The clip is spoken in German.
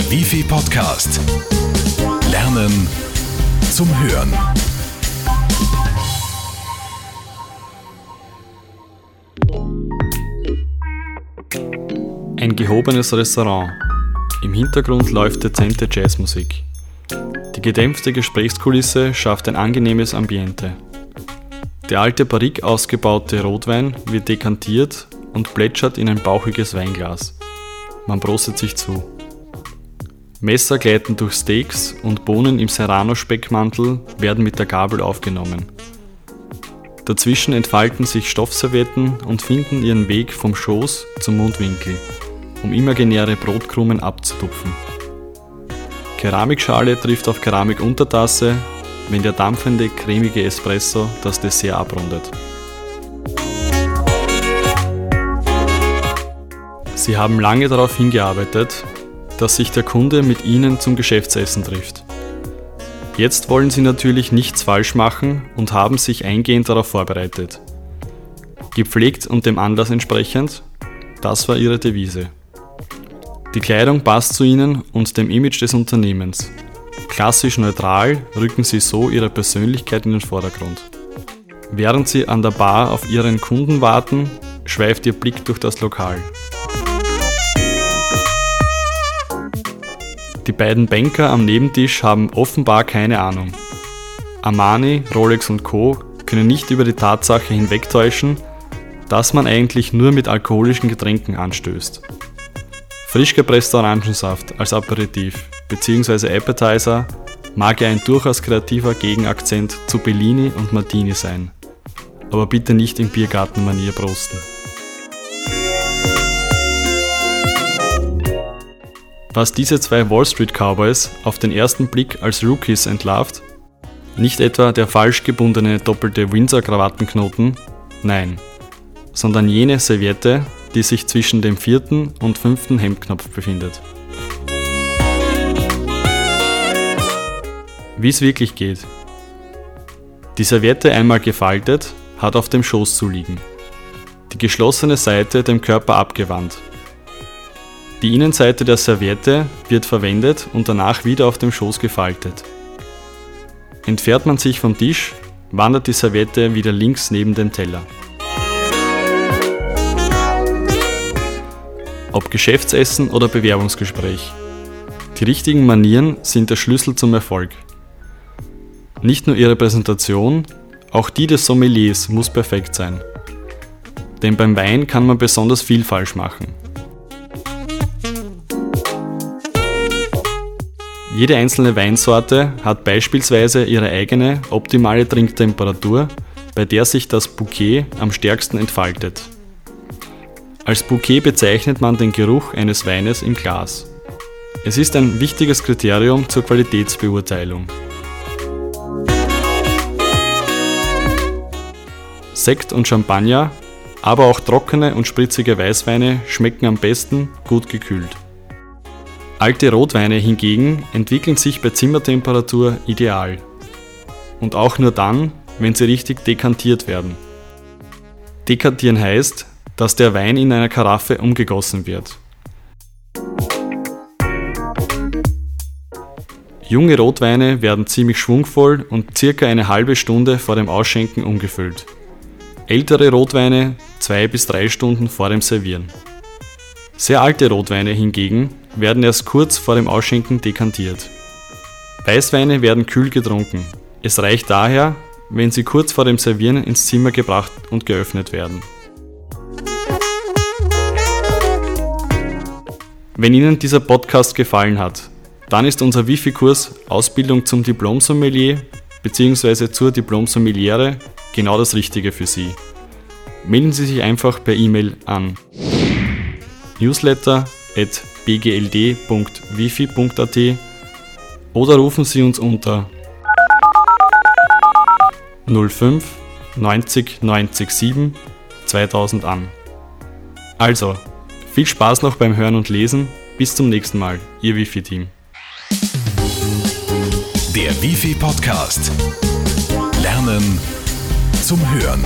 Der Wifi Podcast. Lernen zum Hören. Ein gehobenes Restaurant. Im Hintergrund läuft dezente Jazzmusik. Die gedämpfte Gesprächskulisse schafft ein angenehmes Ambiente. Der alte Barrique ausgebaute Rotwein wird dekantiert und plätschert in ein bauchiges Weinglas. Man prostet sich zu. Messer gleiten durch Steaks und Bohnen im Serrano-Speckmantel werden mit der Gabel aufgenommen. Dazwischen entfalten sich Stoffservietten und finden ihren Weg vom Schoß zum Mundwinkel, um imaginäre Brotkrumen abzutupfen. Keramikschale trifft auf Keramikuntertasse, wenn der dampfende, cremige Espresso das Dessert abrundet. Sie haben lange darauf hingearbeitet, dass sich der Kunde mit Ihnen zum Geschäftsessen trifft. Jetzt wollen Sie natürlich nichts falsch machen und haben sich eingehend darauf vorbereitet. Gepflegt und dem Anlass entsprechend, das war Ihre Devise. Die Kleidung passt zu Ihnen und dem Image des Unternehmens. Klassisch neutral rücken Sie so Ihre Persönlichkeit in den Vordergrund. Während Sie an der Bar auf Ihren Kunden warten, schweift Ihr Blick durch das Lokal. Die beiden Banker am Nebentisch haben offenbar keine Ahnung. Armani, Rolex und Co. können nicht über die Tatsache hinwegtäuschen, dass man eigentlich nur mit alkoholischen Getränken anstößt. Frisch gepresster Orangensaft als Aperitif bzw. Appetizer mag ja ein durchaus kreativer Gegenakzent zu Bellini und Martini sein. Aber bitte nicht in Biergartenmanier prosten. Was diese zwei Wall Street Cowboys auf den ersten Blick als Rookies entlarvt? Nicht etwa der falsch gebundene doppelte Windsor-Krawattenknoten, nein, sondern jene Serviette, die sich zwischen dem vierten und fünften Hemdknopf befindet. Wie es wirklich geht. Die Serviette einmal gefaltet, hat auf dem Schoß zu liegen. Die geschlossene Seite dem Körper abgewandt die Innenseite der Serviette wird verwendet und danach wieder auf dem Schoß gefaltet. Entfernt man sich vom Tisch, wandert die Serviette wieder links neben den Teller. Ob Geschäftsessen oder Bewerbungsgespräch. Die richtigen Manieren sind der Schlüssel zum Erfolg. Nicht nur ihre Präsentation, auch die des Sommeliers muss perfekt sein. Denn beim Wein kann man besonders viel falsch machen. Jede einzelne Weinsorte hat beispielsweise ihre eigene optimale Trinktemperatur, bei der sich das Bouquet am stärksten entfaltet. Als Bouquet bezeichnet man den Geruch eines Weines im Glas. Es ist ein wichtiges Kriterium zur Qualitätsbeurteilung. Sekt und Champagner, aber auch trockene und spritzige Weißweine schmecken am besten gut gekühlt. Alte Rotweine hingegen entwickeln sich bei Zimmertemperatur ideal. Und auch nur dann, wenn sie richtig dekantiert werden. Dekantieren heißt, dass der Wein in einer Karaffe umgegossen wird. Junge Rotweine werden ziemlich schwungvoll und circa eine halbe Stunde vor dem Ausschenken umgefüllt. Ältere Rotweine zwei bis drei Stunden vor dem Servieren. Sehr alte Rotweine hingegen werden erst kurz vor dem Ausschenken dekantiert. Weißweine werden kühl getrunken. Es reicht daher, wenn sie kurz vor dem Servieren ins Zimmer gebracht und geöffnet werden. Wenn Ihnen dieser Podcast gefallen hat, dann ist unser Wifi-Kurs Ausbildung zum Diplom-Sommelier bzw. zur Diplom-Sommeliere genau das Richtige für Sie. Melden Sie sich einfach per E-Mail an newsletter.bgld.wifi.at oder rufen Sie uns unter 05 90 90 7 2000 an. Also, viel Spaß noch beim Hören und Lesen. Bis zum nächsten Mal, Ihr Wifi-Team. Der Wifi Podcast. Lernen zum Hören.